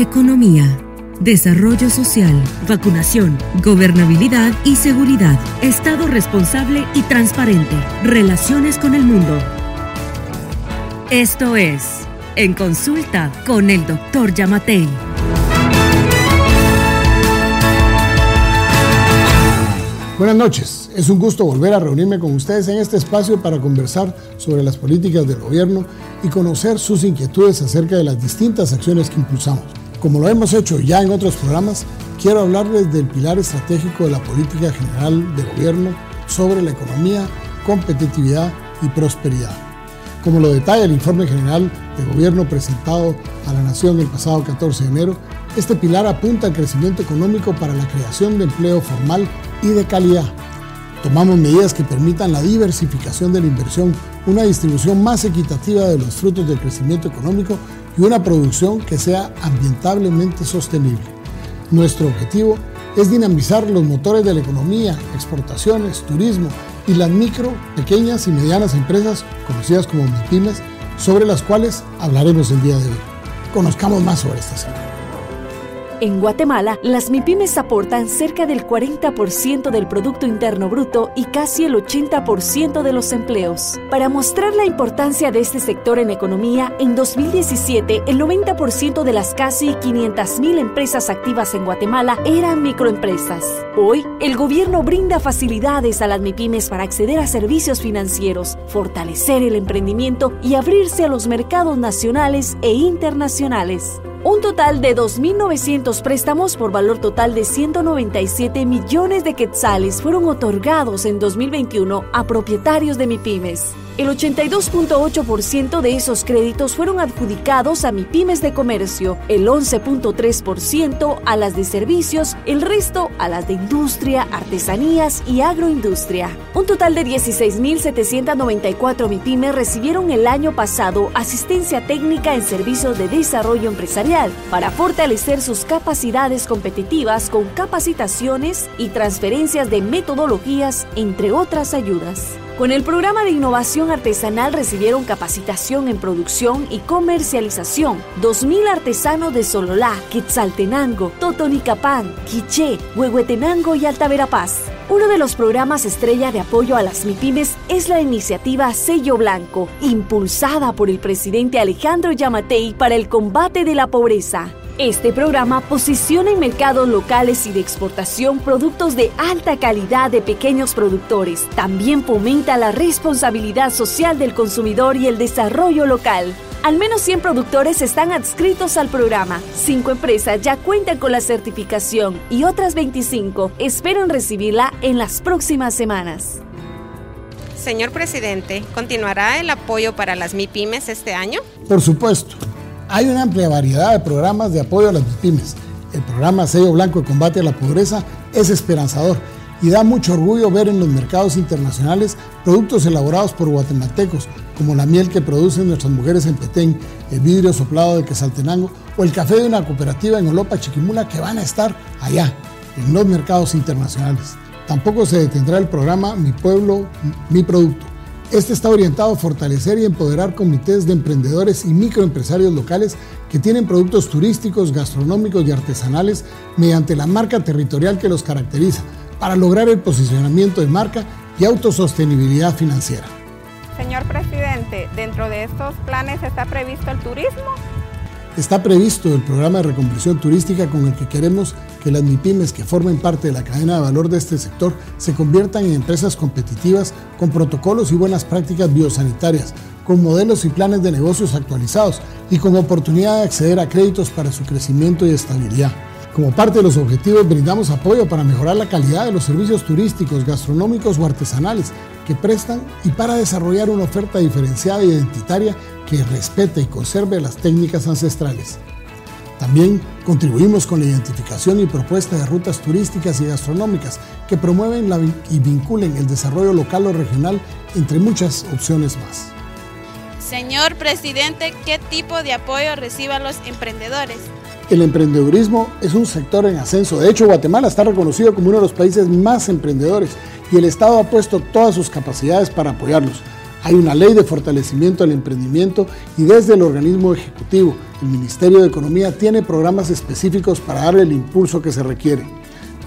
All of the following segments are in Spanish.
economía, desarrollo social, vacunación, gobernabilidad y seguridad, Estado responsable y transparente, relaciones con el mundo. Esto es En Consulta con el Dr. Yamatei. Buenas noches, es un gusto volver a reunirme con ustedes en este espacio para conversar sobre las políticas del gobierno y conocer sus inquietudes acerca de las distintas acciones que impulsamos. Como lo hemos hecho ya en otros programas, quiero hablarles del pilar estratégico de la política general del gobierno sobre la economía, competitividad y prosperidad. Como lo detalla el informe general de gobierno presentado a la Nación el pasado 14 de enero, este pilar apunta al crecimiento económico para la creación de empleo formal y de calidad. Tomamos medidas que permitan la diversificación de la inversión, una distribución más equitativa de los frutos del crecimiento económico y una producción que sea ambientablemente sostenible. Nuestro objetivo es dinamizar los motores de la economía, exportaciones, turismo y las micro, pequeñas y medianas empresas conocidas como MIPIMES, sobre las cuales hablaremos el día de hoy. Conozcamos más sobre esta sector. En Guatemala, las MIPIMES aportan cerca del 40% del Producto Interno Bruto y casi el 80% de los empleos. Para mostrar la importancia de este sector en economía, en 2017 el 90% de las casi 500.000 empresas activas en Guatemala eran microempresas. Hoy, el gobierno brinda facilidades a las MIPIMES para acceder a servicios financieros, fortalecer el emprendimiento y abrirse a los mercados nacionales e internacionales. Un total de 2.900 préstamos por valor total de 197 millones de quetzales fueron otorgados en 2021 a propietarios de MIPIMES. El 82.8% de esos créditos fueron adjudicados a MIPIMES de comercio, el 11.3% a las de servicios, el resto a las de industria, artesanías y agroindustria. Un total de 16.794 MIPIMES recibieron el año pasado asistencia técnica en servicios de desarrollo empresarial para fortalecer sus capacidades competitivas con capacitaciones y transferencias de metodologías, entre otras ayudas. Con el programa de innovación artesanal recibieron capacitación en producción y comercialización. 2.000 artesanos de Sololá, Quetzaltenango, Totonicapán, Quiché, Huehuetenango y Alta Verapaz. Uno de los programas estrella de apoyo a las MIPIMES es la iniciativa Sello Blanco, impulsada por el presidente Alejandro Yamatei para el combate de la pobreza. Este programa posiciona en mercados locales y de exportación productos de alta calidad de pequeños productores. También fomenta la responsabilidad social del consumidor y el desarrollo local. Al menos 100 productores están adscritos al programa. Cinco empresas ya cuentan con la certificación y otras 25 esperan recibirla en las próximas semanas. Señor presidente, ¿continuará el apoyo para las MIPIMES este año? Por supuesto. Hay una amplia variedad de programas de apoyo a las pymes. El programa Sello Blanco de Combate a la Pobreza es esperanzador y da mucho orgullo ver en los mercados internacionales productos elaborados por guatemaltecos, como la miel que producen nuestras mujeres en Petén, el vidrio soplado de Quesaltenango o el café de una cooperativa en Olopa Chiquimula que van a estar allá, en los mercados internacionales. Tampoco se detendrá el programa Mi Pueblo, Mi Producto este está orientado a fortalecer y empoderar comités de emprendedores y microempresarios locales que tienen productos turísticos, gastronómicos y artesanales mediante la marca territorial que los caracteriza, para lograr el posicionamiento de marca y autosostenibilidad financiera. Señor presidente, dentro de estos planes está previsto el turismo Está previsto el programa de reconversión turística con el que queremos que las MIPIMES que formen parte de la cadena de valor de este sector se conviertan en empresas competitivas con protocolos y buenas prácticas biosanitarias, con modelos y planes de negocios actualizados y con oportunidad de acceder a créditos para su crecimiento y estabilidad. Como parte de los objetivos, brindamos apoyo para mejorar la calidad de los servicios turísticos, gastronómicos o artesanales que prestan y para desarrollar una oferta diferenciada e identitaria que respete y conserve las técnicas ancestrales. También contribuimos con la identificación y propuesta de rutas turísticas y gastronómicas que promueven y vinculen el desarrollo local o regional entre muchas opciones más. Señor presidente, ¿qué tipo de apoyo reciban los emprendedores? El emprendedurismo es un sector en ascenso. De hecho, Guatemala está reconocido como uno de los países más emprendedores y el Estado ha puesto todas sus capacidades para apoyarlos. Hay una ley de fortalecimiento al emprendimiento y desde el organismo ejecutivo, el Ministerio de Economía tiene programas específicos para darle el impulso que se requiere.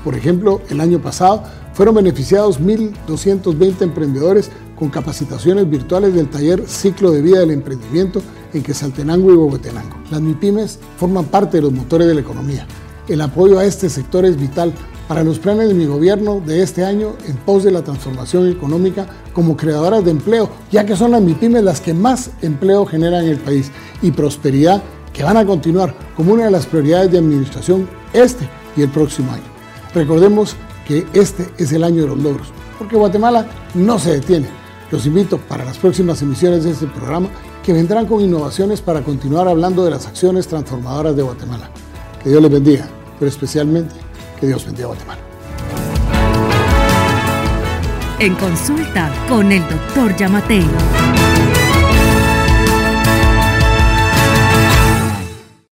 Por ejemplo, el año pasado fueron beneficiados 1.220 emprendedores con capacitaciones virtuales del taller Ciclo de Vida del Emprendimiento en Quesaltenango y Bogotenango. Las MIPIMES forman parte de los motores de la economía. El apoyo a este sector es vital para los planes de mi gobierno de este año en pos de la transformación económica como creadoras de empleo, ya que son las MIPIMES las que más empleo generan en el país y prosperidad que van a continuar como una de las prioridades de administración este y el próximo año. Recordemos que este es el año de los logros, porque Guatemala no se detiene. Los invito para las próximas emisiones de este programa que vendrán con innovaciones para continuar hablando de las acciones transformadoras de Guatemala. Que Dios les bendiga, pero especialmente que Dios bendiga a Guatemala. En consulta con el doctor Yamatei.